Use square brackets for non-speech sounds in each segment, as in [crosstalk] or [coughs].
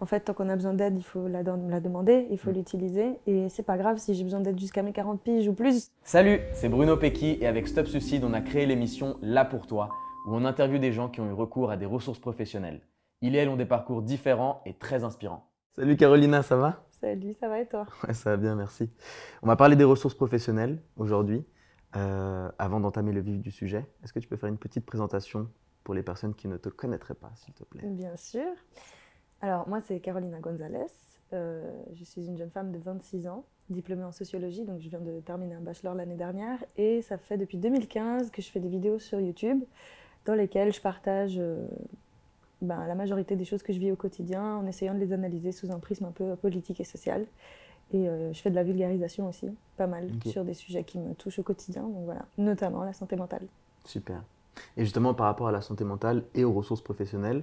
En fait, tant qu'on a besoin d'aide, il faut la, la demander, il faut Mm. l'utiliser. Et c'est pas grave si j'ai besoin d'aide jusqu'à mes 40 piges ou plus. Salut, c'est Bruno Pecky et avec Stop Suicide, on a créé l'émission Là pour toi, où on interviewe des gens qui ont eu recours à des ressources professionnelles. Ils et elles ont des parcours différents et très inspirants. Salut Carolina, ça va? Salut, ça va et toi? Ouais, ça va bien, merci. On va parler des ressources professionnelles aujourd'hui. Euh, avant d'entamer le vif du sujet, est-ce que tu peux faire une petite présentation pour les personnes qui ne te connaîtraient pas, s'il te plaît? Bien sûr. Alors, moi, c'est Carolina Gonzalez. Euh, je suis une jeune femme de 26 ans, diplômée en sociologie, donc je viens de terminer un bachelor l'année dernière. Et ça fait depuis 2015 que je fais des vidéos sur YouTube dans lesquelles je partage euh, ben, la majorité des choses que je vis au quotidien en essayant de les analyser sous un prisme un peu politique et social. Et euh, je fais de la vulgarisation aussi, pas mal, sur des sujets qui me touchent au quotidien, donc voilà, notamment la santé mentale. Super. Et justement, par rapport à la santé mentale et aux ressources professionnelles,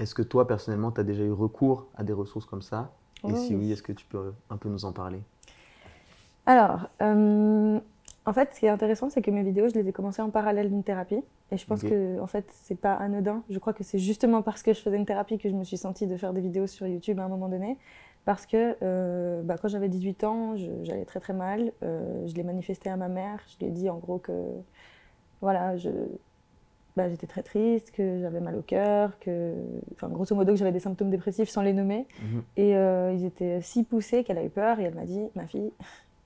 est-ce que toi, personnellement, tu as déjà eu recours à des ressources comme ça? Et Oh, si oui. oui, est-ce que tu peux un peu nous en parler? Alors, euh, en fait, ce qui est intéressant, c'est que mes vidéos, je les ai commencées en parallèle d'une thérapie. Et je pense que, en fait, c'est pas anodin. Je crois que c'est justement parce que je faisais une thérapie que je me suis sentie de faire des vidéos sur YouTube à un moment donné. Parce que euh, bah, quand j'avais 18 ans, j'allais très très mal. Euh, je l'ai manifesté à ma mère. Je lui ai dit en gros que, voilà, je, bah, j'étais très triste, que j'avais mal au cœur, que, enfin, grosso modo, que j'avais des symptômes dépressifs sans les nommer. Mhm. Et euh, ils étaient si poussés qu'elle a eu peur et elle m'a dit, ma fille,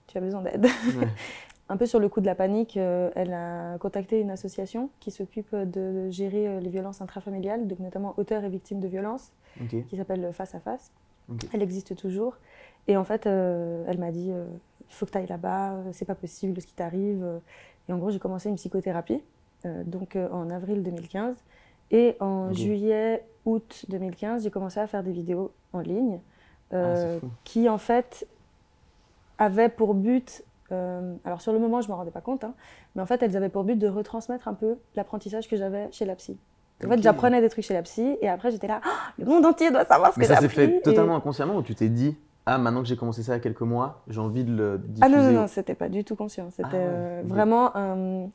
tu as besoin d'aide. Ouais. [laughs] Un peu sur le coup de la panique, euh, elle a contacté une association qui s'occupe de gérer euh, les violences intrafamiliales, donc notamment auteurs et victimes de violences, qui s'appelle Face à Face. Elle existe toujours. Et en fait, euh, elle m'a dit, il faut que tu ailles là-bas, c'est pas possible ce qui t'arrive. Et en gros, j'ai commencé une psychothérapie, donc euh, en avril 2015. Et en Ok. juillet, août 2015, j'ai commencé à faire des vidéos en ligne Ah, euh, qui en fait avaient pour but, euh, alors sur le moment je ne m'en rendais pas compte, hein, mais en fait elles avaient pour but de retransmettre un peu l'apprentissage que j'avais chez la psy. En fait j'apprenais des trucs chez la psy et après j'étais là, Ah, le monde entier doit savoir ce Mais que j'ai ça s'est fait Et- totalement inconsciemment ou tu t'es dit Ah, maintenant que j'ai commencé ça il y a quelques mois, j'ai envie de le diffuser Ah non, non, non, c'était pas du tout conscient. C'était Ah euh, vraiment un,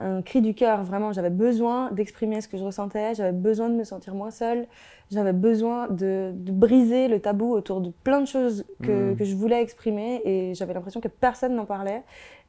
un cri du cœur. Vraiment, j'avais besoin d'exprimer ce que je ressentais. J'avais besoin de me sentir moins seule. J'avais besoin de, de briser le tabou autour de plein de choses que, Mhm. que je voulais exprimer. Et j'avais l'impression que personne n'en parlait.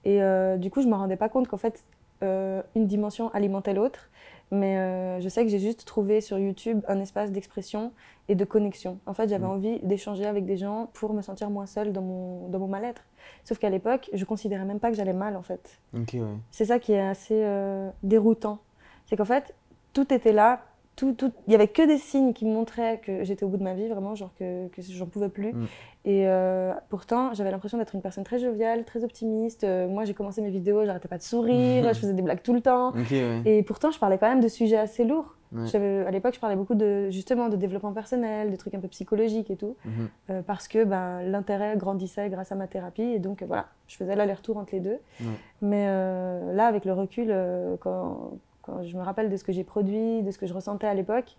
Et euh, du coup, je me rendais pas compte qu'en fait, euh, une dimension alimentait l'autre. Mais euh, je sais que j'ai juste trouvé sur YouTube un espace d'expression et de connexion. En fait, j'avais Mhm. envie d'échanger avec des gens pour me sentir moins seule dans mon, dans mon mal-être. Sauf qu'à l'époque, je considérais même pas que j'allais mal, en fait. Ouais. C'est ça qui est assez euh, déroutant. C'est qu'en fait, tout était là. Tout, tout... Il y avait que des signes qui me montraient que j'étais au bout de ma vie, vraiment, genre que, que j'en pouvais plus. Mm. Et euh, pourtant, j'avais l'impression d'être une personne très joviale, très optimiste. Euh, moi, j'ai commencé mes vidéos, j'arrêtais pas de sourire, je faisais des blagues tout le temps. Ouais. Et pourtant, je parlais quand même de sujets assez lourds. Ouais. À l'époque, je parlais beaucoup de, justement de développement personnel, de trucs un peu psychologiques et tout. Mhm. Euh, parce que ben, l'intérêt grandissait grâce à ma thérapie et donc voilà, je faisais l'aller-retour entre les deux. Ouais. Mais là, avec le recul, quand, quand je me rappelle de ce que j'ai produit, de ce que je ressentais à l'époque,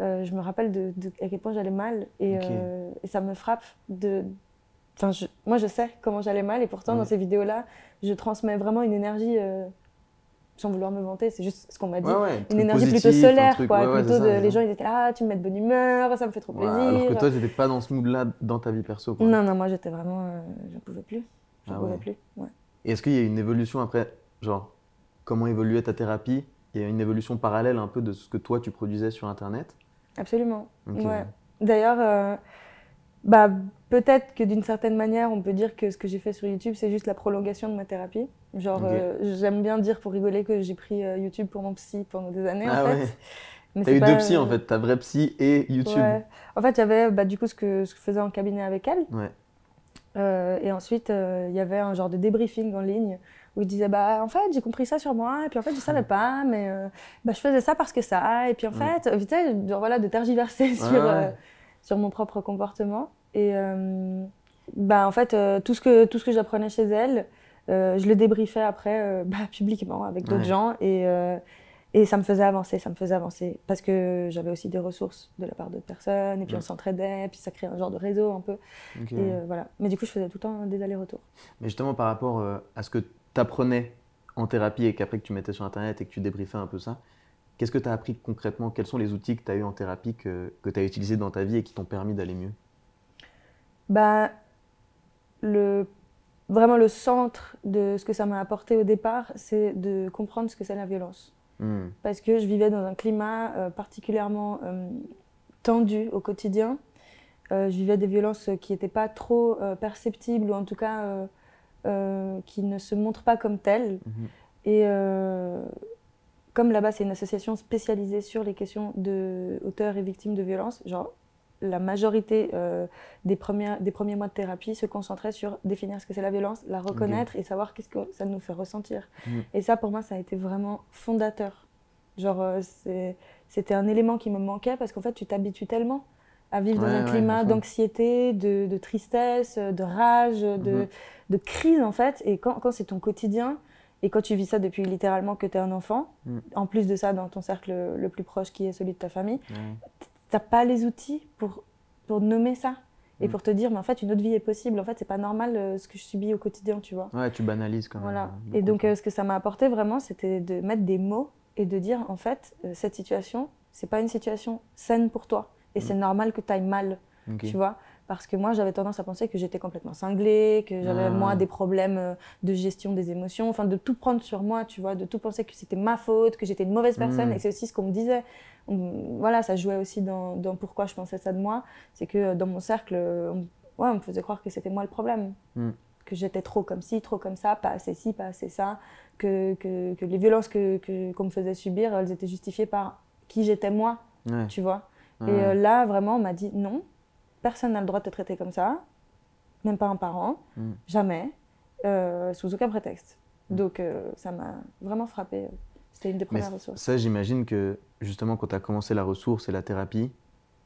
euh, je me rappelle de, de à quel point j'allais mal et, euh, et ça me frappe de. Enfin, je- moi, je sais comment j'allais mal et pourtant, Ouais. dans ces vidéos-là, je transmets vraiment une énergie, euh, sans vouloir me vanter, c'est juste ce qu'on m'a dit. Ouais, ouais, Une énergie positif, plutôt solaire, truc- quoi. ouais, ouais, plutôt c'est ça, de, c'est les gens, ils étaient ah, tu me mets de bonne humeur, ça me fait trop plaisir. alors que toi, t'étais pas dans ce mood-là dans ta vie perso. Quoi. Non, non, moi j'étais vraiment. J'en pouvais plus. J'en Ah pouvais plus. Et est-ce qu'il y a une évolution après Genre, comment évoluait ta thérapie Il y a une évolution parallèle un peu de ce que toi tu produisais sur Internet Absolument. Ouais. D'ailleurs, euh, bah, peut-être que d'une certaine manière, on peut dire que ce que j'ai fait sur YouTube, c'est juste la prolongation de ma thérapie. Genre, euh, j'aime bien dire pour rigoler que j'ai pris euh, YouTube pour mon psy pendant des années, Ah en fait. ouais. Mais T'as eu pas, deux psys en fait, ta vraie psy et YouTube. ouais. En fait, il y avait bah, du coup ce que, ce que je faisais en cabinet avec elle. Ouais. Euh, et ensuite, euh, il y avait un genre de débriefing en ligne où je disais bah en fait j'ai compris ça sur moi et puis en fait je savais pas mais euh, bah, je faisais ça parce que ça et puis en Ouais. fait euh, sais, genre, voilà de tergiverser [laughs] sur ouais. euh, sur mon propre comportement et euh, bah en fait euh, tout ce que tout ce que j'apprenais chez elle euh, je le débriefais après euh, [laughs] bah, publiquement avec d'autres Ouais. gens et euh, et ça me faisait avancer, ça me faisait avancer. Parce que j'avais aussi des ressources de la part d'autres personnes, et puis Ouais. on s'entraidait, puis ça créait un genre de réseau un peu. Et euh, voilà. Mais du coup, je faisais tout le temps des allers-retours. Mais justement, par rapport euh, à ce que tu apprenais en thérapie et qu'après que tu mettais sur Internet et que tu débriefais un peu ça, Qu'est-ce que tu as appris concrètement? Quels sont les outils que tu as eu en thérapie que, que tu as utilisés dans ta vie et qui t'ont permis d'aller mieux? Bah, le, Vraiment, le centre de ce que ça m'a apporté au départ, c'est de comprendre ce que c'est la violence. Hmm. Parce que je vivais dans un climat euh, particulièrement euh, tendu au quotidien. Euh, je vivais des violences qui n'étaient pas trop perceptibles, ou en tout cas qui ne se montrent pas comme telles. Mhm. Et comme là-bas, c'est une association spécialisée sur les questions de auteurs et victimes de violences, genre la majorité euh, des, premiers, des premiers mois de thérapie se concentrait sur définir ce que c'est la violence, la reconnaître et savoir qu'est-ce que ça nous fait ressentir. Mm. Et ça, pour moi, ça a été vraiment fondateur. Genre, euh, c'était un élément qui me manquait parce qu'en fait, tu t'habitues tellement à vivre dans un climat d'anxiété, de, tristesse, de rage, de, de, crise, en fait. Et quand, quand c'est ton quotidien, et quand tu vis ça depuis littéralement que tu es un enfant, mm. en plus de ça, dans ton cercle le plus proche qui est celui de ta famille, t'as pas les outils pour, pour nommer ça et mm. pour te dire, mais en fait, une autre vie est possible. En fait, c'est pas normal euh, ce que je subis au quotidien, tu vois. Ouais, tu banalises quand même. Voilà. Euh, et donc, euh, ce que ça m'a apporté vraiment, c'était de mettre des mots et de dire, en fait, cette situation, c'est pas une situation saine pour toi. Et mm. c'est normal que tu ailles mal, tu vois. Parce que moi, j'avais tendance à penser que j'étais complètement cinglée, que j'avais, ah. moi, des problèmes de gestion des émotions, enfin, de tout prendre sur moi, tu vois, de tout penser que c'était ma faute, que j'étais une mauvaise personne. Mm. Et c'est aussi ce qu'on me disait voilà, ça jouait aussi dans, pourquoi je pensais ça de moi. C'est que euh, dans mon cercle, on, ouais, on me faisait croire que c'était moi le problème. Hmm. Que j'étais trop comme ci, trop comme ça, pas assez ci, pas assez ça. Que, que, les violences qu'on que, qu'on me faisait subir, elles étaient justifiées par qui j'étais moi, tu vois. Et euh, là, vraiment, on m'a dit non, personne n'a le droit de te traiter comme ça, même pas un parent, hmm. jamais, euh, sous aucun prétexte. Hmm. Donc, ça m'a vraiment frappé. C'était une des premières ressources. Ça, j'imagine que justement, quand tu as commencé la ressource et la thérapie,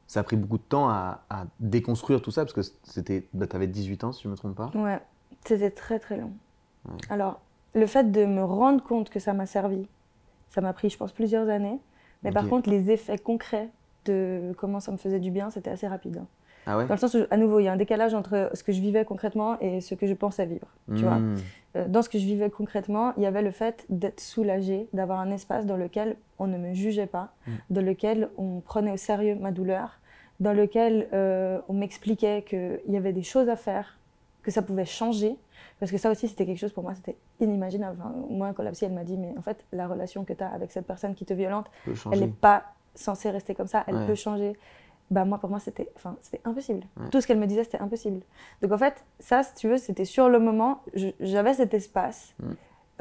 ça a pris beaucoup de temps à, déconstruire tout ça parce que c'était, bah, tu avais 18 ans, si je ne me trompe pas. Ouais, c'était très très long. Alors, le fait de me rendre compte que ça m'a servi, ça m'a pris, je pense, plusieurs années. Mais par contre, les effets concrets de comment ça me faisait du bien, c'était assez rapide. Hein. Ah Dans le sens où, à nouveau, il y a un décalage entre ce que je vivais concrètement et ce que je pensais vivre. Tu vois hmm. euh, dans ce que je vivais concrètement, il y avait le fait d'être soulagée, d'avoir un espace dans lequel on ne me jugeait pas, hmm. dans lequel on prenait au sérieux ma douleur, dans lequel euh, on m'expliquait qu'il y avait des choses à faire, que ça pouvait changer. Parce que ça aussi, c'était quelque chose pour moi, c'était inimaginable. moi, quand la psy, elle m'a dit, mais en fait, la relation que tu as avec cette personne qui te violente, elle n'est pas censée rester comme ça, elle peut changer bah moi pour moi c'était enfin c'était impossible tout ce qu'elle me disait c'était impossible donc en fait ça si tu veux c'était sur le moment j'avais cet espace mm.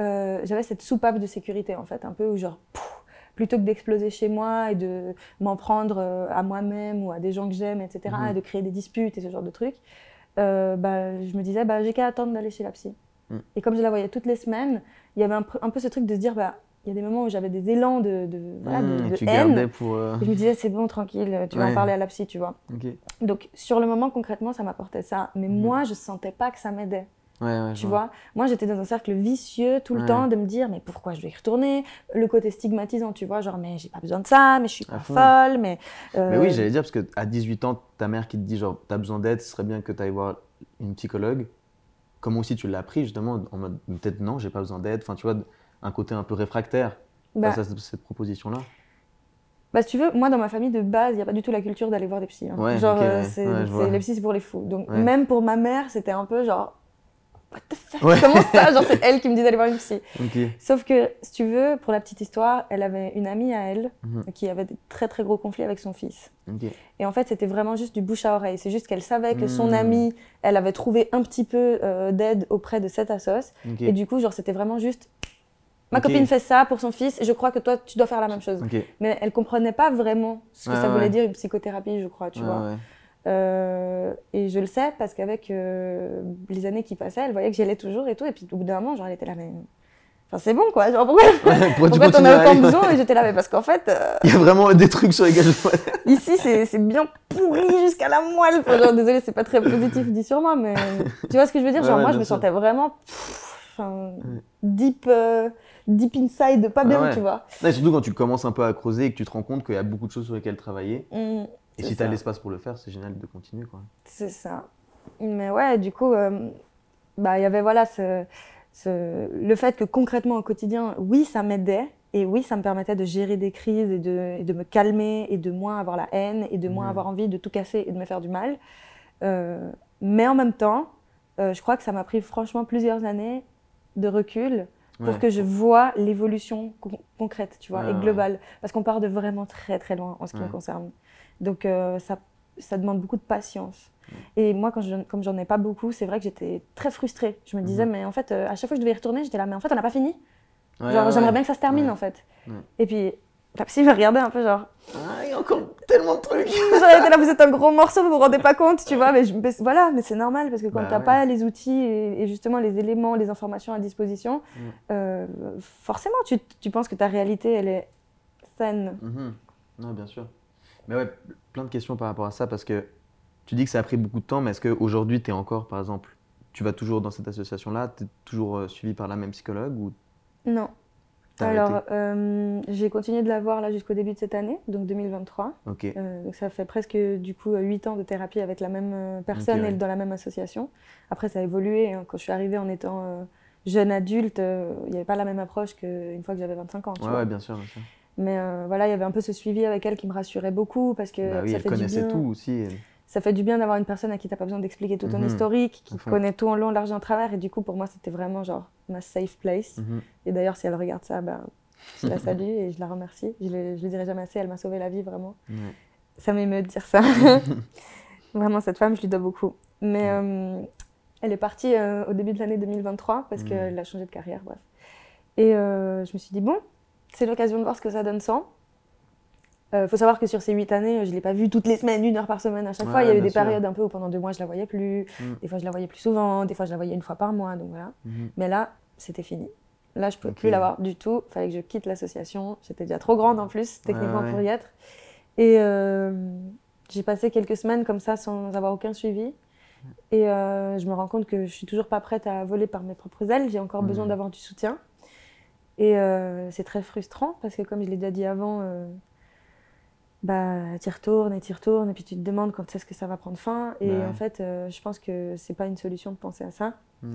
euh, j'avais cette soupape de sécurité en fait un peu où genre plutôt que d'exploser chez moi et de m'en prendre euh, à moi-même ou à des gens que j'aime etc mm-hmm. et de créer des disputes et ce genre de trucs euh, bah, je me disais bah j'ai qu'à attendre d'aller chez la psy mm. et comme je la voyais toutes les semaines il y avait un, un peu ce truc de se dire bah il y a des moments où j'avais des élans de, de, voilà, de, mmh, haine. Pour, euh, Et je me disais, c'est bon, tranquille, tu vas en parler à la psy, tu vois. Donc, sur le moment, concrètement, ça m'apportait ça. Mais mmh. moi, je sentais pas que ça m'aidait. Ouais, tu vois, moi j'étais dans un cercle vicieux tout le temps de me dire mais pourquoi je dois y retourner? Le côté stigmatisant tu vois genre mais j'ai pas besoin de ça mais je suis pas folle mais euh, mais oui j'allais dire parce que à 18 ans ta mère qui te dit genre t'as besoin d'aide ce serait bien que tu ailles voir une psychologue comment aussi tu l'as appris justement en mode peut-être non j'ai pas besoin d'aide enfin tu vois un côté un peu réfractaire bah, face à cette proposition-là bah, si tu veux, moi dans ma famille de base, il n'y a pas du tout la culture d'aller voir des psys. Hein. genre, euh, c'est, les psys, c'est pour les fous. Donc, même pour ma mère, c'était un peu genre, What the fuck? Comment ça? Genre, c'est [laughs] elle qui me dit d'aller voir une psy. Sauf que, si tu veux, pour la petite histoire, elle avait une amie à elle mhm. qui avait des très très gros conflits avec son fils. Et en fait, c'était vraiment juste du bouche à oreille. C'est juste qu'elle savait que son hmm. amie, elle avait trouvé un petit peu euh, d'aide auprès de cette assos. Et du coup, genre, c'était vraiment juste Ma copine fait ça pour son fils et je crois que toi, tu dois faire la même chose. Mais elle comprenait pas vraiment ce que ça voulait dire une psychothérapie, je crois, tu vois. Euh, et je le sais parce qu'avec euh, les années qui passaient, elle voyait que j'y allais toujours et tout. Et puis au bout d'un moment, genre, elle était là, mais. Enfin, c'est bon quoi. Genre, pourquoi, [laughs] pourquoi t'en as autant besoin? Et j'étais là, mais parce qu'en fait. Euh, Il y a vraiment des trucs sur lesquels je. [laughs] Ici, c'est bien pourri jusqu'à la moelle. Enfin, genre, désolé, c'est pas très positif dit sur moi, mais. tu vois ce que je veux dire? Genre, moi, je me sentais vraiment. Deep deep inside, pas bien, tu vois. surtout quand tu commences un peu à creuser et que tu te rends compte qu'il y a beaucoup de choses sur lesquelles travailler. Mmh, et si tu as l'espace pour le faire, c'est génial de continuer. quoi. C'est ça. Mais ouais, du coup, euh, bah, il y avait voilà ce, ce, le fait que concrètement au quotidien, oui, ça m'aidait, Et oui, ça me permettait de gérer des crises et de, et de me calmer et de moins avoir la haine et de moins Mhm. avoir envie de tout casser et de me faire du mal. Euh, mais en même temps, euh, je crois que ça m'a pris franchement plusieurs années de recul pour Ouais. que je vois l'évolution con- concrète, tu vois, et ouais. globale. Parce qu'on part de vraiment très très loin en ce qui me concerne. Donc euh, ça, ça demande beaucoup de patience. Et moi, quand je, comme j'en ai pas beaucoup, c'est vrai que j'étais très frustrée. Je me disais, Mhm. mais en fait, euh, à chaque fois que je devais y retourner, j'étais là, mais en fait, on n'a pas fini. Ouais, genre, ouais, j'aimerais bien que ça se termine Ouais. en fait. Et puis, la psy m'a regardé un peu genre, Ah, il y a encore tellement de trucs. [laughs] J'aurais été là, vous êtes un gros morceau, vous vous rendez pas compte, tu vois. Mais, je- mais voilà, mais c'est normal parce que quand Bah t'as ouais. pas les outils et, et justement les éléments, les informations à disposition, Mm. euh, forcément, tu, tu penses que ta réalité, elle est saine. Mhm. Ouais, bien sûr. Mais ouais, plein de questions par rapport à ça parce que tu dis que ça a pris beaucoup de temps, mais est-ce qu'aujourd'hui, tu es encore, par exemple, tu vas toujours dans cette association-là, tu es toujours euh, suivi par la même psychologue ou Non. Alors, euh, j'ai continué de la voir là jusqu'au début de cette année, donc 2023. Ok. Euh, donc ça fait presque du coup 8 ans de thérapie avec la même euh, personne ouais. et dans la même association. Après, ça a évolué. hein. Quand je suis arrivée en étant euh, jeune adulte, il n'y avait pas la même approche qu'une fois que j'avais 25 ans. tu Ouais, vois. ouais, bien sûr. Bien sûr. Mais voilà, il y avait un peu ce suivi avec elle qui me rassurait beaucoup parce que Bah oui, ça, elle fait du connaissait bien, tout aussi. ça fait du bien d'avoir une personne à qui tu n'as pas besoin d'expliquer tout ton Mhm. historique, qui connaît tout en long, large et en travers. Et du coup, pour moi, c'était vraiment genre ma safe place. Mhm. Et d'ailleurs, si elle regarde ça, ben, je la [laughs] salue et je la remercie. Je ne le dirai jamais assez, elle m'a sauvé la vie vraiment. Ouais. Ça m'émeut de dire ça. [laughs] [laughs] vraiment, cette femme, je lui dois beaucoup. Mais euh, elle est partie euh, au début de l'année 2023 parce Mhm. qu'elle a changé de carrière, bref. Et euh, je me suis dit, bon, c'est l'occasion de voir ce que ça donne sans. Il faut savoir que sur ces huit années, je ne l'ai pas vue toutes les semaines, une heure par semaine à chaque fois. Il y Ouais, a eu bien des sûr. périodes un peu où pendant deux mois, je la voyais plus. Mm. Des fois, je la voyais plus souvent. Des fois, je la voyais une fois par mois. Donc voilà. Mhm. Mais là, c'était fini. Là, je ne pouvais plus la voir du tout. Il fallait que je quitte l'association. J'étais déjà trop grande en plus, techniquement, ouais. pour y être. Et euh, j'ai passé quelques semaines comme ça sans avoir aucun suivi. Et euh, je me rends compte que je suis toujours pas prête à voler par mes propres ailes. J'ai encore besoin d'avoir du soutien. Et euh, c'est très frustrant parce que, comme je l'ai déjà dit avant, bah, tu retournes et tu retournes et puis tu te demandes quand est-ce que ça va prendre fin. Et Bah ouais. en fait, je pense que c'est pas une solution de penser à ça. Mm.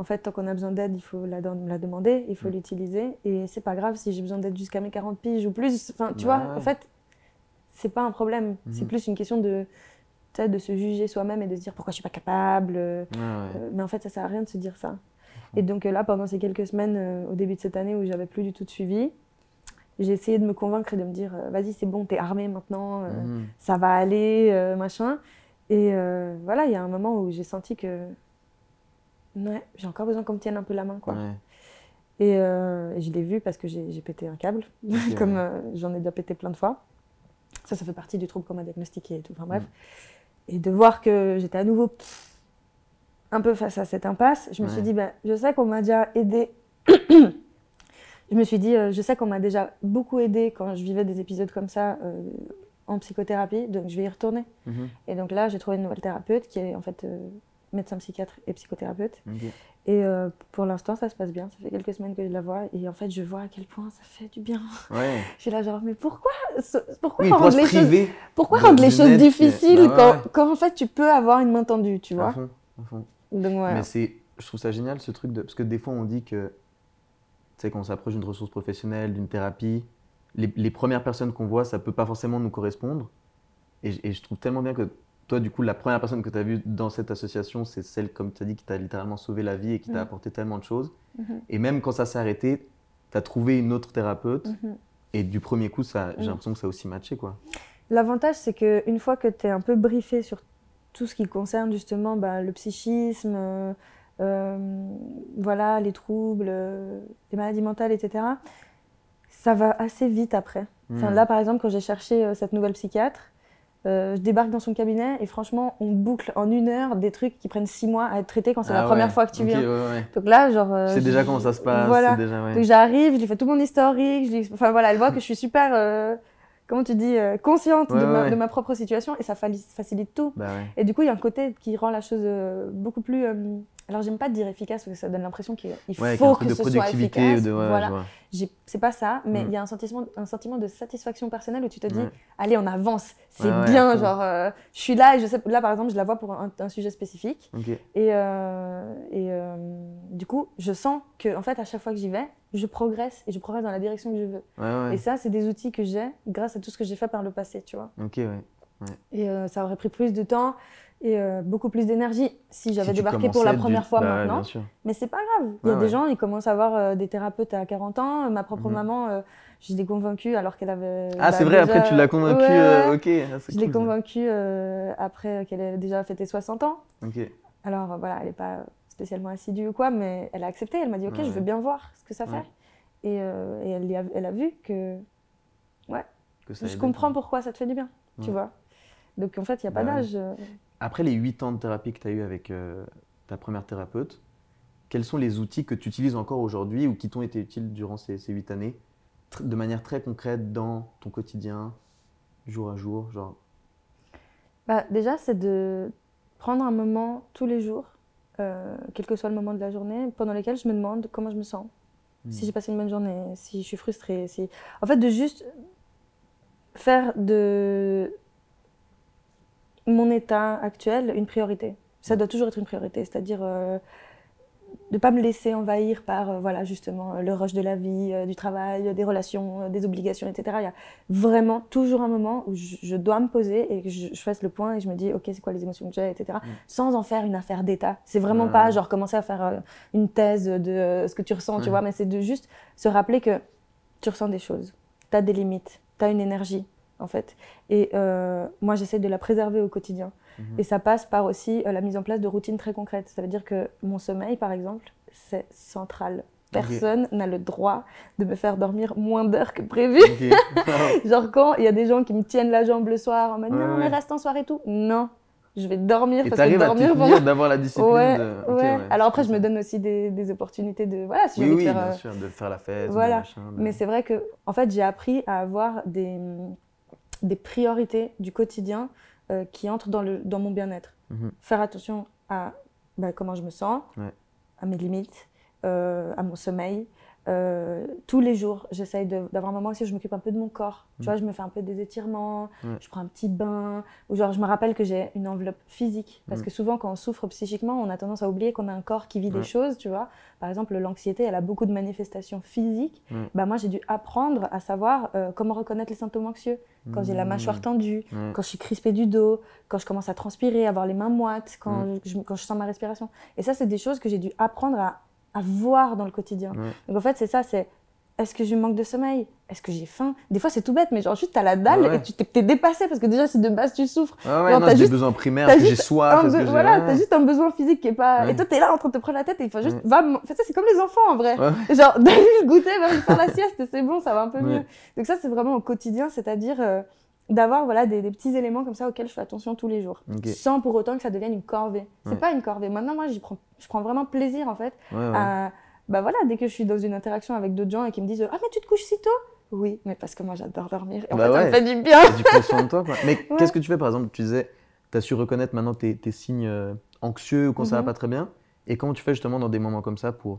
En fait, tant qu'on a besoin d'aide, il faut la, demander, il faut Mm. l'utiliser. Et c'est pas grave si j'ai besoin d'aide jusqu'à mes 40 piges ou plus. Enfin, tu Bah vois, ouais. en fait, c'est pas un problème. C'est Mhm. plus une question de, de se juger soi-même et de se dire pourquoi je suis pas capable. euh, Ouais, euh, mais en fait, ça sert à rien de se dire ça. Et donc euh, là, pendant ces quelques semaines, euh, au début de cette année où j'avais plus du tout de suivi, j'ai essayé de me convaincre et de me dire, euh, vas-y, c'est bon, t'es armé maintenant, Mhm. ça va aller, machin. Et voilà, il y a un moment où j'ai senti que, ouais, j'ai encore besoin qu'on me tienne un peu la main, quoi. Ouais. Et, euh, et je l'ai vu parce que j'ai pété un câble, [laughs] comme euh, j'en ai déjà pété plein de fois. Ça, ça fait partie du trouble qu'on m'a diagnostiqué et tout. Enfin bref. Mm. Et de voir que j'étais à nouveau un peu face à cette impasse, je me suis dit, ben, je sais qu'on m'a déjà aidé. [coughs] je me suis dit, euh, je sais qu'on m'a déjà beaucoup aidé quand je vivais des épisodes comme ça en psychothérapie, donc je vais y retourner. Mhm. Et donc là, j'ai trouvé une nouvelle thérapeute qui est en fait médecin psychiatre et psychothérapeute. Ok. Et euh, pour l'instant, ça se passe bien. Ça fait quelques semaines que je la vois. Et en fait, je vois à quel point ça fait du bien. Ouais. [laughs] Je suis là, genre, mais pourquoi, pourquoi Oui, rendre les choses, pourquoi rendre les choses difficiles Bah ouais, quand, ouais. quand en fait tu peux avoir une main tendue, tu À vois? fond, à fond. Donc voilà. Mais c'est, je trouve ça génial ce truc de, parce que des fois on dit que, tu sais, quand on s'approche d'une ressource professionnelle, d'une thérapie, les, les premières personnes qu'on voit, ça peut pas forcément nous correspondre. Et, et je trouve tellement bien que toi, du coup, la première personne que tu as vue dans cette association, c'est celle, comme tu as dit, qui t'a littéralement sauvé la vie et qui t'a Mhm. apporté tellement de choses. Mhm. Et même quand ça s'est arrêté, tu as trouvé une autre thérapeute. Mhm. Et du premier coup, ça, j'ai Mhm. l'impression que ça a aussi matché, quoi. L'avantage, c'est qu'une fois que tu es un peu briefé sur tout ce qui concerne justement bah, le psychisme, euh, euh, voilà, les troubles, euh, les maladies mentales, etc., ça va assez vite après. Enfin, Mhm. là, par exemple, quand j'ai cherché cette nouvelle psychiatre, euh, je débarque dans son cabinet et franchement, on boucle en une heure des trucs qui prennent six mois à être traités quand c'est la Ah première ouais. fois que tu viens. ouais, ouais. Donc là, genre. euh, sais déjà comment ça se passe. Voilà. c'est Déjà. Donc j'arrive, je lui fais tout mon historique, je lui... enfin voilà, elle voit que je suis super, euh, comment tu dis, euh, consciente de, ma, ouais. de ma propre situation et ça facilite tout. Bah. Et du coup, il y a un côté qui rend la chose beaucoup plus Alors, j'aime pas dire efficace parce que ça donne l'impression qu'il il Ouais, faut un que de ce soit efficace. de. ouais, voilà. C'est pas ça, mais Mm. il y a un sentiment, un sentiment de satisfaction personnelle où tu te dis, Ouais. allez, on avance, c'est Ouais, ouais, bien, genre, euh, je suis là et je sais, là par exemple, je la vois pour un, un sujet spécifique. Ok. Et, euh, et euh, du coup, je sens que, en fait, à chaque fois que j'y vais, je progresse et je progresse dans la direction que je veux. Ouais, ouais. Et ça, c'est des outils que j'ai grâce à tout ce que j'ai fait par le passé, tu vois. Ok, ouais. Et euh, ça aurait pris plus de temps et euh, beaucoup plus d'énergie si j'avais Si débarqué pour la du- première fois bah ouais, maintenant. sûr. Mais c'est pas grave. Il y a Ouais, des ouais. gens, ils commencent à avoir euh, des thérapeutes à 40 ans. Ma propre Mhm. maman, euh, je l'ai convaincue alors qu'elle avait. Ah, bah, c'est vrai, déjà- après tu l'as convaincu. Ouais, euh, ouais. ok, ah, Je l'ai cool, convaincue euh, après qu'elle ait déjà fêté 60 ans. Ok. Alors euh, voilà, elle n'est pas spécialement assidue ou quoi, mais elle a accepté. Elle m'a dit Ok, Ouais, je veux ouais. bien voir ce que ça fait. Ouais. Et, euh, et elle, a, elle a vu que Que ça je comprends quoi. pourquoi ça te fait du bien. Tu Ouais. vois Donc en fait, il n'y a pas Bah ouais. d'âge. Après les 8 ans de thérapie que tu as eu avec euh, ta première thérapeute, quels sont les outils que tu utilises encore aujourd'hui ou qui t'ont été utiles durant ces, ces 8 années, de manière très concrète dans ton quotidien, jour à jour genre... Bah, déjà, c'est de prendre un moment tous les jours, euh, quel que soit le moment de la journée, pendant lequel je me demande comment je me sens. Si Hmm. j'ai passé une bonne journée, si je suis frustrée, si... En fait, de juste faire de mon état actuel une priorité. Ça doit toujours être une priorité, c'est-à-dire euh, de ne pas me laisser envahir par, euh, voilà, justement, euh, le rush de la vie, euh, du travail, des relations, des obligations, etc. Il y a vraiment toujours un moment où je, je dois me poser et que je, je fasse le point et je me dis, ok, c'est quoi les émotions que j'ai, etc. Mm. Sans en faire une affaire d'état. C'est vraiment pas genre commencer à faire une thèse de ce que tu ressens, tu vois, mais c'est de juste se rappeler que tu ressens des choses, tu as des limites, tu as une énergie, en fait. Et euh, moi, j'essaie de la préserver au quotidien. Mhm. Et ça passe par aussi euh, la mise en place de routines très concrètes. Ça veut dire que mon sommeil, par exemple, c'est central. Personne n'a le droit de me faire dormir moins d'heures que prévu. [laughs] [laughs] Genre quand il y a des gens qui me tiennent la jambe le soir en mode Ouais, non, ouais. mais reste en soirée et tout. Non, je vais dormir Et parce que dormir pour tenir d'avoir la discipline Ouais, de... ok, ouais. ouais, Alors après, je me donne aussi des, des opportunités de. Voilà, si Oui, faire. bien euh, sûr, de faire la fête, voilà. machin, de- Mais c'est vrai que, en fait, j'ai appris à avoir des, des priorités du quotidien euh, qui entrent dans, le, dans mon bien-être. Mhm. Faire attention à bah, comment je me sens, Ouais. à mes limites, euh, à mon sommeil. Euh, tous les jours, j'essaye d'avoir un moment aussi où je m'occupe un peu de mon corps. Tu Mhm. vois, je me fais un peu des étirements, je prends un petit bain, ou genre je me rappelle que j'ai une enveloppe physique. Parce Mhm. que souvent, quand on souffre psychiquement, on a tendance à oublier qu'on a un corps qui vit des choses, tu vois. Par exemple, l'anxiété, elle a beaucoup de manifestations physiques. Bah, moi, j'ai dû apprendre à savoir euh, comment reconnaître les symptômes anxieux. Quand j'ai la mâchoire Mmh. tendue, quand je suis crispée du dos, quand je commence à transpirer, avoir les mains moites, quand, Mm. je, quand je sens ma respiration. Et ça, c'est des choses que j'ai dû apprendre à, à voir dans le quotidien. Ouais. Donc en fait, c'est ça, c'est est-ce que je manque de sommeil? Est-ce que j'ai faim? Des fois, c'est tout bête, mais genre juste, t'as la dalle Ouais, et tu t'es dépassé parce que déjà, si de base tu souffres, Ah ouais, Genre, non, c'est des juste- besoins primaires, que j'ai juste soif, que voilà, t'as juste un besoin physique qui est pas. Ouais. Et toi, t'es là en train de te prendre la tête et il faut juste. Va, en fait, ça, c'est comme les enfants en vrai. Genre, [laughs] le goûter, va faire la sieste et c'est bon, ça va un peu mieux. Donc, ça, c'est vraiment au quotidien, c'est-à-dire euh, d'avoir voilà, des, des petits éléments comme ça auxquels je fais attention tous les jours. Sans pour autant que ça devienne une corvée. C'est Ouais. pas une corvée. Maintenant, moi, j'y prends, je prends vraiment plaisir en fait Ouais, ouais. à. Bah voilà, dès que je suis dans une interaction avec d'autres gens et qui me disent Ah, mais tu te couches si tôt? Oui, mais parce que moi, j'adore dormir. Et en Bah fait, ça me fait du bien. Soin de toi, quoi. Mais [laughs] qu'est-ce que tu fais, par exemple Tu disais, tu as su reconnaître maintenant tes, tes signes euh, anxieux ou quand ça va Mhm. pas très bien. Et comment tu fais justement dans des moments comme ça pour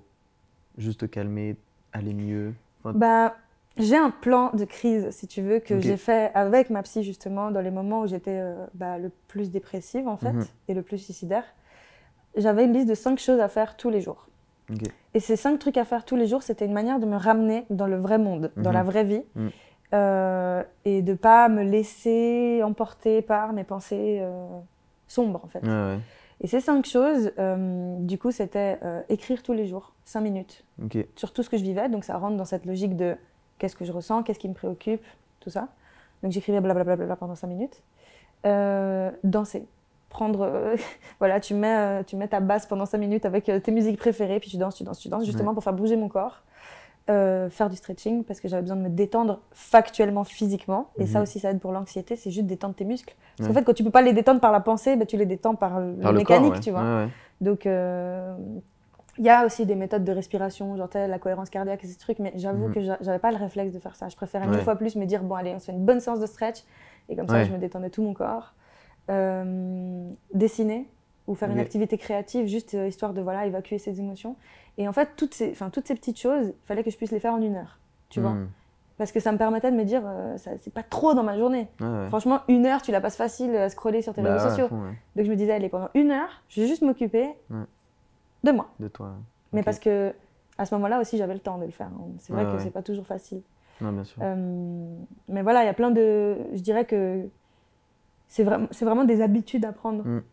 juste te calmer, aller mieux Enfin, Bah, j'ai un plan de crise, si tu veux, que j'ai fait avec ma psy, justement, dans les moments où j'étais euh, bah, le plus dépressive, en fait, Mhm. et le plus suicidaire. J'avais une liste de cinq choses à faire tous les jours. Et ces cinq trucs à faire tous les jours, c'était une manière de me ramener dans le vrai monde, dans Mhm. la vraie vie, Mhm. euh, et de pas me laisser emporter par mes pensées euh, sombres, en fait. Ouais. Et ces cinq choses, du coup, c'était écrire tous les jours, cinq minutes sur tout ce que je vivais. Donc ça rentre dans cette logique de qu'est-ce que je ressens, qu'est-ce qui me préoccupe, tout ça. Donc j'écrivais blablabla bla pendant cinq minutes. Euh, danser. Prendre, euh, [laughs] voilà, tu mets, euh, tu mets ta basse pendant cinq minutes avec tes musiques préférées, puis tu danses, tu danses, tu danses, justement pour faire bouger mon corps. Euh, faire du stretching parce que j'avais besoin de me détendre factuellement, physiquement. Et ça Mhm. aussi, ça aide pour l'anxiété, c'est juste détendre tes muscles. Parce Ouais. qu'en fait, quand tu peux pas les détendre par la pensée, bah, tu les détends par, Par le mécanique, corps, ouais. tu vois. Donc, il y a aussi des méthodes de respiration, genre la cohérence cardiaque et ces trucs, mais j'avoue Mhm. que j'a- j'avais pas le réflexe de faire ça. Je préférais Ouais. mille fois plus me dire, bon, allez, on se fait une bonne séance de stretch, et comme ça, je me détendais tout mon corps. Euh, dessiner, ou faire une activité créative, juste euh, histoire de voilà, évacuer ses émotions. Et en fait, toutes ces, toutes ces petites choses, il fallait que je puisse les faire en une heure, tu vois. Hmm. Parce que ça me permettait de me dire, euh, ça- c'est pas trop dans ma journée. Ouais. Franchement, une heure, tu la passes facile à scroller sur tes Bah réseaux sociaux. fond, ouais. Donc je me disais, allez, pendant une heure, je vais juste m'occuper. De moi. De toi. Mais parce que à ce moment-là aussi, j'avais le temps de le faire. hein. C'est vrai Ouais, que ouais. c'est pas toujours facile. Non, bien sûr. Euh, mais voilà, il y a plein de. Je dirais que c'est vraiment, c'est vraiment des habitudes à prendre. Mm.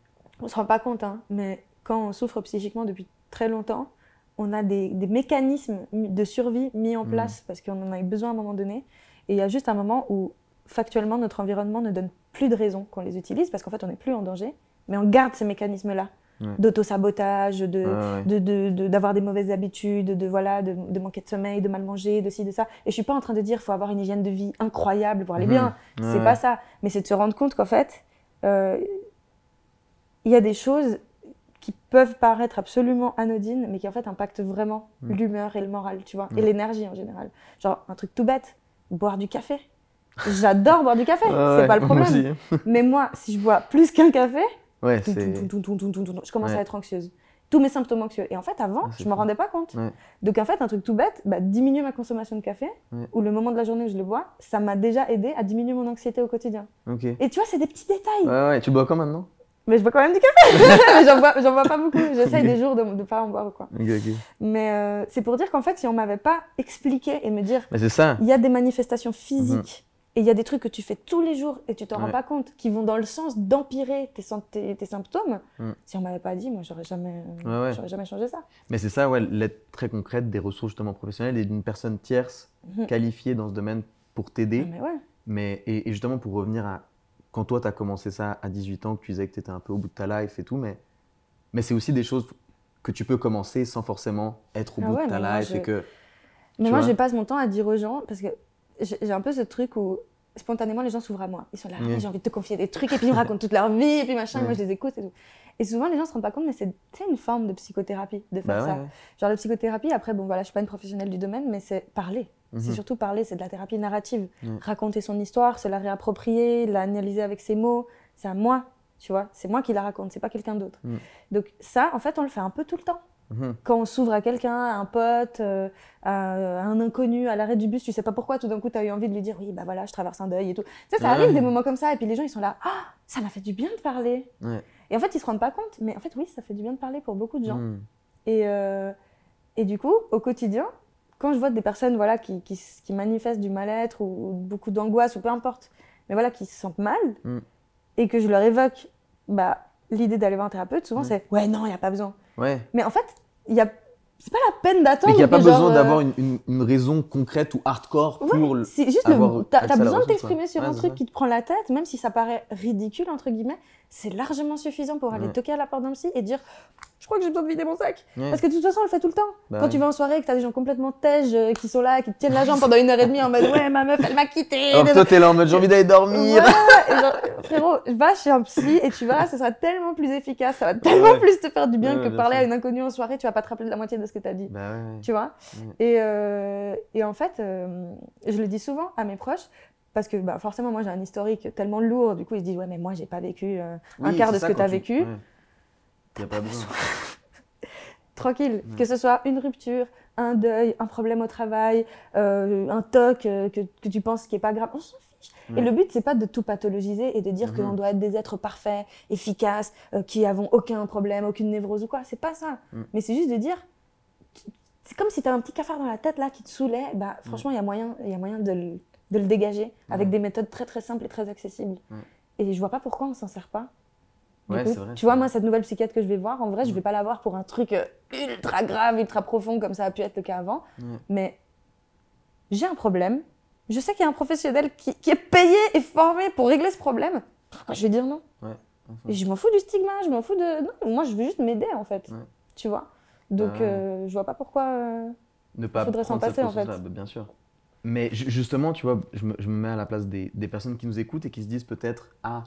On se rend pas compte, hein, mais quand on souffre psychiquement depuis très longtemps, on a des, des mécanismes de survie mis en Mm. place parce qu'on en a eu besoin à un moment donné. Et il y a juste un moment où factuellement notre environnement ne donne plus de raison qu'on les utilise parce qu'en fait on n'est plus en danger, mais on garde ces mécanismes-là Ouais. d'auto-sabotage, de, Ouais, ouais. de- de- de- d'avoir des mauvaises habitudes, de, voilà, de, manquer de sommeil, de mal manger, de ci, de ça. Et je suis pas en train de dire qu'il faut avoir une hygiène de vie incroyable pour aller Mhm. bien. Ouais, C'est ouais. pas ça. Mais c'est de se rendre compte qu'en fait, euh, il y a des choses qui peuvent paraître absolument anodines, mais qui en fait impactent vraiment Mhm. l'humeur et le moral, tu vois, et l'énergie en général. Genre, un truc tout bête, boire du café. J'adore boire du café, Ouais, c'est ouais, pas le problème. Mais moi, si je bois plus qu'un café, Ouais. Je commence Ouais. à être anxieuse. Tous mes symptômes anxieux. Et en fait, avant, Ah, je me fou. rendais pas compte. Ouais. Donc en fait, un truc tout bête, bah, diminuer ma consommation de café, Ouais. ou le moment de la journée où je le bois, ça m'a déjà aidé à diminuer mon anxiété au quotidien. Ok. Ouais, Et tu vois, c'est des petits détails. ouais. Tu bois quand maintenant? Mais je bois quand même du café. [laughs] Mais j'en bois, j'en bois pas beaucoup. [laughs] J'essaye des jours de ne pas en boire. Quoi. Ok, ok. Mais euh, c'est pour dire qu'en fait, si on m'avait pas expliqué et me dire, Mais c'est ça. il y a des manifestations physiques et il y a des trucs que tu fais tous les jours et tu t'en rends Ouais. pas compte, qui vont dans le sens d'empirer tes, tes- tes symptômes. Mm. Si on m'avait pas dit, moi, j'aurais jamais, Ouais, ouais. j'aurais jamais changé ça. Mais c'est ça, ouais, l'aide très concrète des ressources justement professionnelles et d'une personne tierce Mhm. qualifiée dans ce domaine pour t'aider. Ah, mais ouais. Mais, et, et justement, pour revenir à quand toi, tu as commencé ça à 18 ans, que tu disais que tu étais un peu au bout de ta life et tout, mais, mais c'est aussi des choses que tu peux commencer sans forcément être au Ah bout de ta moi, life je- et que. Mais moi, je passe mon temps à dire aux gens, parce que j'ai un peu ce truc où spontanément les gens s'ouvrent à moi. Ils sont là, j'ai envie de te confier des trucs, et puis ils me racontent toute leur vie, et puis machin, et moi je les écoute et tout. Et souvent, les gens se rendent pas compte, mais c'est une forme de psychothérapie de faire Bah ouais, ça. Genre, la psychothérapie, après, bon, voilà, je suis pas une professionnelle du domaine, mais c'est parler. C'est Mhm. surtout parler, c'est de la thérapie narrative. Raconter son histoire, se la réapproprier, l'analyser avec ses mots, c'est à moi, tu vois. C'est moi qui la raconte, c'est pas quelqu'un d'autre. Donc, ça, en fait, on le fait un peu tout le temps Mhm. quand on s'ouvre à quelqu'un, à un pote, euh, à, à un inconnu, à l'arrêt du bus, tu sais pas pourquoi, tout d'un coup, tu as eu envie de lui dire Oui, bah voilà, je traverse un deuil et tout. Tu sais, ça arrive des moments comme ça, et puis les gens, ils sont là Ah, ça m'a fait du bien de parler. Ouais. Et en fait, ils se rendent pas compte, mais en fait, oui, ça fait du bien de parler pour beaucoup de gens. Mhm. Et, euh, et du coup, au quotidien, quand je vois des personnes voilà, qui, qui, manifestent du mal-être ou, ou beaucoup d'angoisse ou peu importe, mais voilà, qui se sentent mal, Mm. et que je leur évoque bah, l'idée d'aller voir un thérapeute, souvent c'est Ouais, non, il n'y a pas besoin. Ouais. Mais en fait, il y a... c'est pas la peine d'attendre. Qu'il n'y a pas besoin euh, d'avoir une, une- une raison concrète ou hardcore Ouais, pour. le- c'est juste avoir le... t'as, besoin de t'exprimer ouais. sur Ouais, un truc qui te prend la tête, même si ça paraît ridicule entre guillemets, c'est largement suffisant pour aller Ouais. toquer à la porte d'un psy et dire je crois que j'ai besoin de vider mon sac. Ouais. Parce que de toute façon, on le fait tout le temps. Bah Quand ouais. tu vas en soirée et que t'as des gens complètement tèges euh, qui sont là, qui te tiennent la jambe pendant une heure et demie en mode ouais ma meuf elle m'a quitté. Alors toi, t'es là en mode j'ai envie d'aller dormir. Et genre, frérot, va chez un psy et tu verras, ce sera tellement plus efficace, ça va tellement Ouais. plus te faire du bien Ouais, que parler sûr. à une inconnue en soirée, tu vas pas te rappeler de la moitié de ce que t'as dit. Bah ouais, ouais. Tu vois Ouais. et, euh, et en fait, euh, je le dis souvent à mes proches, parce que bah, forcément, moi j'ai un historique tellement lourd, du coup ils se disent Ouais, mais moi j'ai pas vécu un Oui, quart de ce ça, que quand tu as tu- vécu. ouais. Y a pas besoin. [laughs] Tranquille, Ouais. que ce soit une rupture, un deuil, un problème au travail, euh, un toc euh, que, que tu penses qui est pas grave, on s'en fiche. Et le but, c'est pas de tout pathologiser et de dire Mhm. qu'on doit être des êtres parfaits, efficaces, euh, qui avons aucun problème, aucune névrose ou quoi. C'est pas ça. Mm. Mais c'est juste de dire, c'est comme si tu as un petit cafard dans la tête là qui te saoulait. Bah, franchement, il y a moyen, il y a moyen de le, de le dégager avec des méthodes très très simples et très accessibles. Ouais. Et je vois pas pourquoi on s'en sert pas. Du Ouais, coup, c'est vrai, tu vois, vrai. moi, cette nouvelle psychiatre que je vais voir, en vrai, je vais pas la voir pour un truc euh, ultra grave, ultra profond comme ça a pu être le cas avant. Mais j'ai un problème. Je sais qu'il y a un professionnel qui, qui est payé et formé pour régler ce problème. Pourquoi je vais dire non? Enfin. Et je m'en fous du stigma, je m'en fous de. Non, moi, je veux juste m'aider, en fait. Ouais. Tu vois? Donc, ouais. euh, je vois pas pourquoi. euh, ne pas Faudrait s'en passer, en fait. bah, bien sûr. Mais ju- justement, tu vois, je me, je me mets à la place des, des personnes qui nous écoutent et qui se disent peut-être Ah,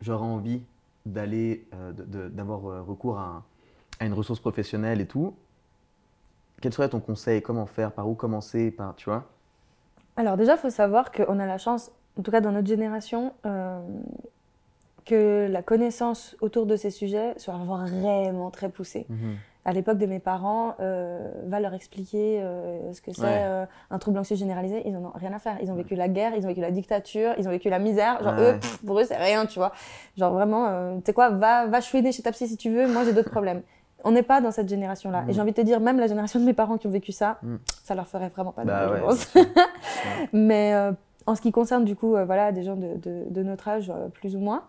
j'aurais envie d'aller, euh, d'avoir euh, recours à, un- à une ressource professionnelle et tout. Quel serait ton conseil? Comment faire? Par où commencer? Par, Tu vois? Alors, déjà, il faut savoir qu'on a la chance, en tout cas dans notre génération, euh, que la connaissance autour de ces sujets soit vraiment très poussée. Mhm. À l'époque de mes parents, euh, va leur expliquer euh, ce que c'est Ouais. euh, un trouble anxieux généralisé, ils en ont rien à faire. Ils ont vécu la guerre, ils ont vécu la dictature, ils ont vécu la misère. Genre, Ouais. eux, pff, pour eux, c'est rien, tu vois. Genre, vraiment, tu sais quoi, va, va chouiner chez ta psy si tu veux, moi j'ai d'autres problèmes. On n'est pas dans cette génération-là. Et j'ai envie de te dire, même la génération de mes parents qui ont vécu ça, Mhm. ça leur ferait vraiment pas de Bah mal, je pense. [laughs] Mais en ce qui concerne du coup, voilà, des gens de, de- de notre âge, plus ou moins,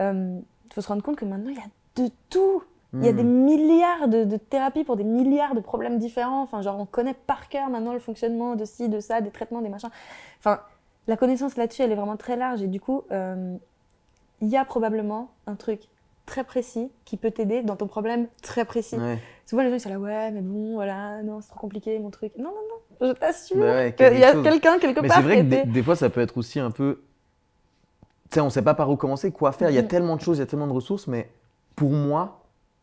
il faut se rendre compte que maintenant il y a de tout. Il y a des milliards de, de thérapies pour des milliards de problèmes différents. Enfin, genre on connaît par cœur maintenant le fonctionnement de ci, de ça, des traitements, des machins. Enfin, la connaissance là-dessus, elle est vraiment très large et du coup, euh, il y a probablement un truc très précis qui peut t'aider dans ton problème très précis. Ouais. Souvent les gens ils sont là, ouais, mais bon, voilà, non, c'est trop compliqué mon truc. Non, non, non, je t'assure. Bah ouais, qu'il y a quelqu'un quelque Mais part c'est vrai que des, fois, ça peut être aussi un peu. Tu sais, on sait pas par où commencer, quoi faire. Il y a Mhm. tellement de choses, il y a tellement de ressources, mais pour moi,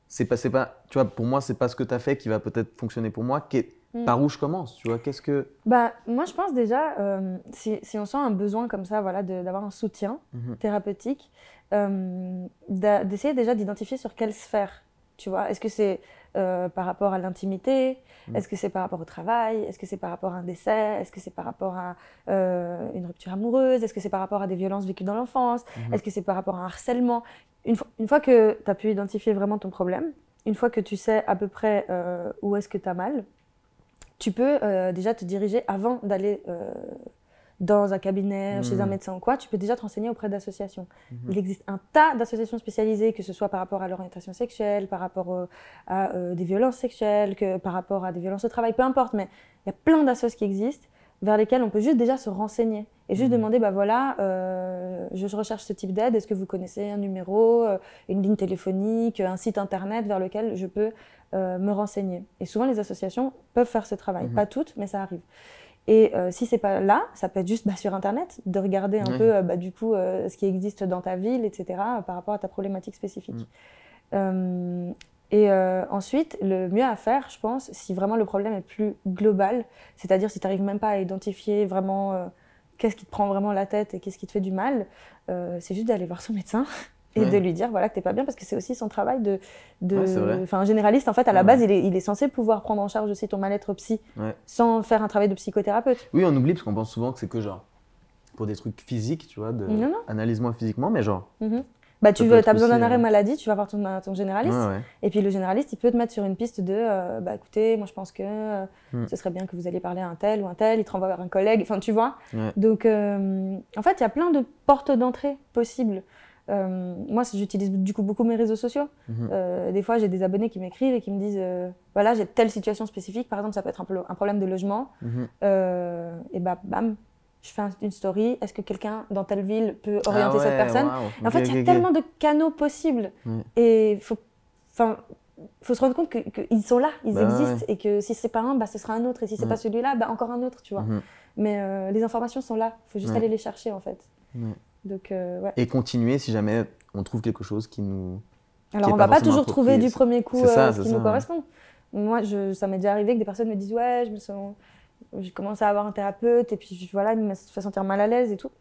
c'est pas, pas, tu vois, pour moi, c'est pas ce que tu as fait qui va peut-être fonctionner pour moi. Mm. Par où je commence, tu vois Qu'est-ce que. Bah, moi, je pense déjà, euh, si, si on sent un besoin comme ça, voilà, d'avoir un soutien Mhm. thérapeutique, euh, d'essayer déjà d'identifier sur quelle sphère, tu vois. Est-ce que c'est euh, par rapport à l'intimité? Mhm. Est-ce que c'est par rapport au travail? Est-ce que c'est par rapport à un décès? Est-ce que c'est par rapport à euh, une rupture amoureuse? Est-ce que c'est par rapport à des violences vécues dans l'enfance? Mhm. Est-ce que c'est par rapport à un harcèlement? Une, fois- une fois que tu as pu identifier vraiment ton problème, une fois que tu sais à peu près euh, où est-ce que tu as mal, tu peux euh, déjà te diriger avant d'aller euh, dans un cabinet, chez un médecin ou quoi, tu peux déjà te renseigner auprès d'associations. Mhm. Il existe un tas d'associations spécialisées, que ce soit par rapport à l'orientation sexuelle, par rapport à des violences sexuelles, que par rapport à des violences au travail, peu importe, mais il y a plein d'associations qui existent vers lesquelles on peut juste déjà se renseigner et juste Mhm. demander, bah voilà, euh, je recherche ce type d'aide, est-ce que vous connaissez un numéro, euh, une ligne téléphonique, un site internet vers lequel je peux euh, me renseigner? Et souvent les associations peuvent faire ce travail, Mhm. pas toutes, mais ça arrive. Et euh, si c'est pas là, ça peut être juste bah, sur internet, de regarder un peu bah, du coup ce qui existe dans ta ville, etc. par rapport à ta problématique spécifique. Euh, et euh, ensuite, le mieux à faire, je pense, si vraiment le problème est plus global, c'est-à-dire si tu n'arrives même pas à identifier vraiment euh, qu'est-ce qui te prend vraiment la tête et qu'est-ce qui te fait du mal, euh, c'est juste d'aller voir son médecin [laughs] et Ouais. de lui dire voilà que t'es pas bien parce que c'est aussi son travail de, de... Ouais, enfin un généraliste en fait à la Ouais. base il est, il est censé pouvoir prendre en charge aussi ton mal-être psy sans faire un travail de psychothérapeute. Oui, on oublie parce qu'on pense souvent que c'est que genre pour des trucs physiques, tu vois, de analyse-moi physiquement, mais genre. Mhm. Bah, tu veux, as besoin d'un arrêt euh, maladie, tu vas voir ton, ton généraliste. Ouais. Et puis le généraliste, il peut te mettre sur une piste de euh, bah écoutez, moi je pense que euh, Mm. ce serait bien que vous alliez parler à un tel ou un tel, il te renvoie vers un collègue, enfin tu vois. Ouais. Donc euh, en fait, il y a plein de portes d'entrée possibles. Moi, j'utilise du coup beaucoup mes réseaux sociaux. Mhm. Des fois, j'ai des abonnés qui m'écrivent et qui me disent voilà, j'ai telle situation spécifique, par exemple, ça peut être un, un problème de logement. Mhm. Et bah bam, je fais un- une story. Est-ce que quelqu'un dans telle ville peut Ah orienter cette personne en fait, il y a tellement de canaux possibles. Et il faut, se rendre compte qu'ils que sont là, ils Bah existent. Et que si c'est pas un, bah, ce sera un autre. Et si c'est Ouais. pas celui-là, bah, encore un autre, tu vois. Mhm. Mais euh, les informations sont là. Il faut juste aller les chercher, en fait. Donc, euh, ouais. Et continuer si jamais on trouve quelque chose qui nous. Alors, est on va pas toujours trouver du premier coup ça, euh, ce qui ça, nous correspond. Moi, je, ça m'est déjà arrivé que des personnes me disent Ouais, je me sens. J'ai commencé à avoir un thérapeute, et puis voilà, il me fait sentir mal à l'aise et tout.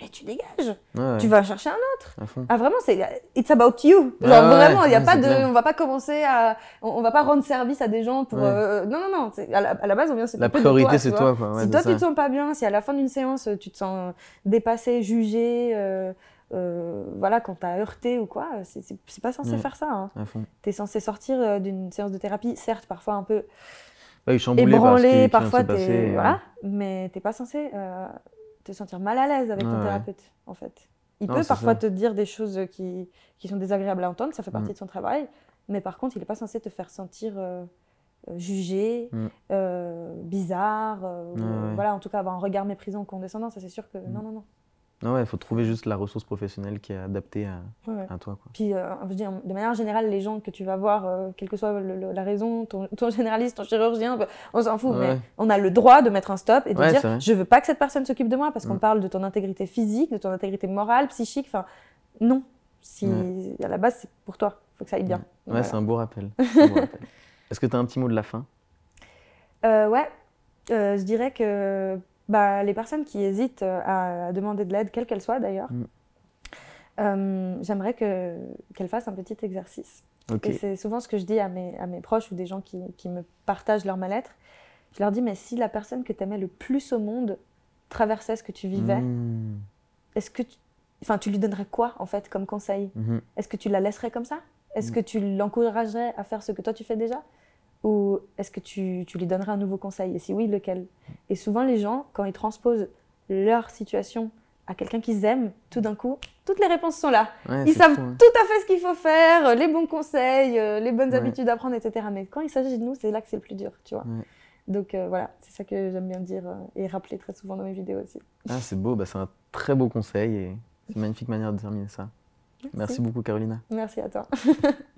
Mais tu dégages, Ouais, tu vas chercher un autre. Ah vraiment, c'est it's about you. Genre vraiment, il y a pas de, clair. on va pas commencer à, on, on va pas rendre service à des gens pour. Euh, non non non, à la, à la base on vient La s'occuper de priorité, c'est toi, quoi. Si toi ça. tu te sens pas bien, si à la fin d'une séance tu te sens dépassé, jugé, euh, euh, voilà, quand t'as heurté ou quoi, c'est- pas censé Ouais. faire ça. Hein. T'es censé sortir euh, d'une séance de thérapie, certes parfois un peu Chamboulé qui ébranlé, parfois t'es et, voilà, mais t'es pas censé euh, te sentir mal à l'aise avec ton thérapeute en fait. Il Non, peut parfois ça. te dire des choses qui, qui sont désagréables à entendre, ça fait partie Mm. de son travail, mais par contre il n'est pas censé te faire sentir euh, euh, jugé, Mm. euh, bizarre, euh, voilà en tout cas avoir un regard méprisant ou condescendant, ça c'est sûr que non non non. Non, ouais, il faut trouver juste la ressource professionnelle qui est adaptée à, Ouais, ouais. à toi. Quoi. Puis, euh, je de manière générale, les gens que tu vas voir, euh, quelle que soit le- le- la raison, ton, ton [laughs] généraliste, ton chirurgien, on s'en fout, mais on a le droit de mettre un stop et de Ouais, dire je veux pas que cette personne s'occupe de moi parce qu'on Mm. parle de ton intégrité physique, de ton intégrité morale, psychique. Enfin, non. Si à la base c'est pour toi, faut que ça aille bien. Ouais, Voilà. c'est un beau rappel. C'est [laughs] un beau rappel. Est-ce que tu as un petit mot de la fin? Euh, ouais, Euh, je dirais que bah, les personnes qui hésitent euh, à, demander de l'aide, quelle qu'elle soit d'ailleurs, Mm. Euh, J'aimerais que- qu'elle fasse un petit exercice. Et c'est souvent ce que je dis à mes, à mes proches ou des gens qui, qui me partagent leur mal-être. Je leur dis, mais si la personne que tu aimais le plus au monde traversait ce que tu vivais, Mmh. est-ce que tu, enfin, tu lui donnerais quoi en fait comme conseil? Mhm. Est-ce que tu la laisserais comme ça? Est-ce Mm. que tu l'encouragerais à faire ce que toi tu fais déjà? Ou est-ce que tu, tu lui donnerais un nouveau conseil? Et si oui, lequel? Et souvent les gens, quand ils transposent leur situation à quelqu'un qu'ils aiment, tout d'un coup, toutes les réponses sont là. Ouais, Ils savent fou, hein. tout à fait ce qu'il faut faire, euh, les bons conseils, euh, les bonnes Ouais. habitudes à prendre, etc. Mais quand il s'agit de nous, c'est là que c'est le plus dur, tu vois. Ouais. Donc euh, voilà, c'est ça que j'aime bien dire euh, et rappeler très souvent dans mes vidéos aussi. Ah, c'est beau, bah, c'est un très beau conseil et c'est une magnifique manière de terminer ça. Merci beaucoup, Carolina. Merci à toi. [laughs]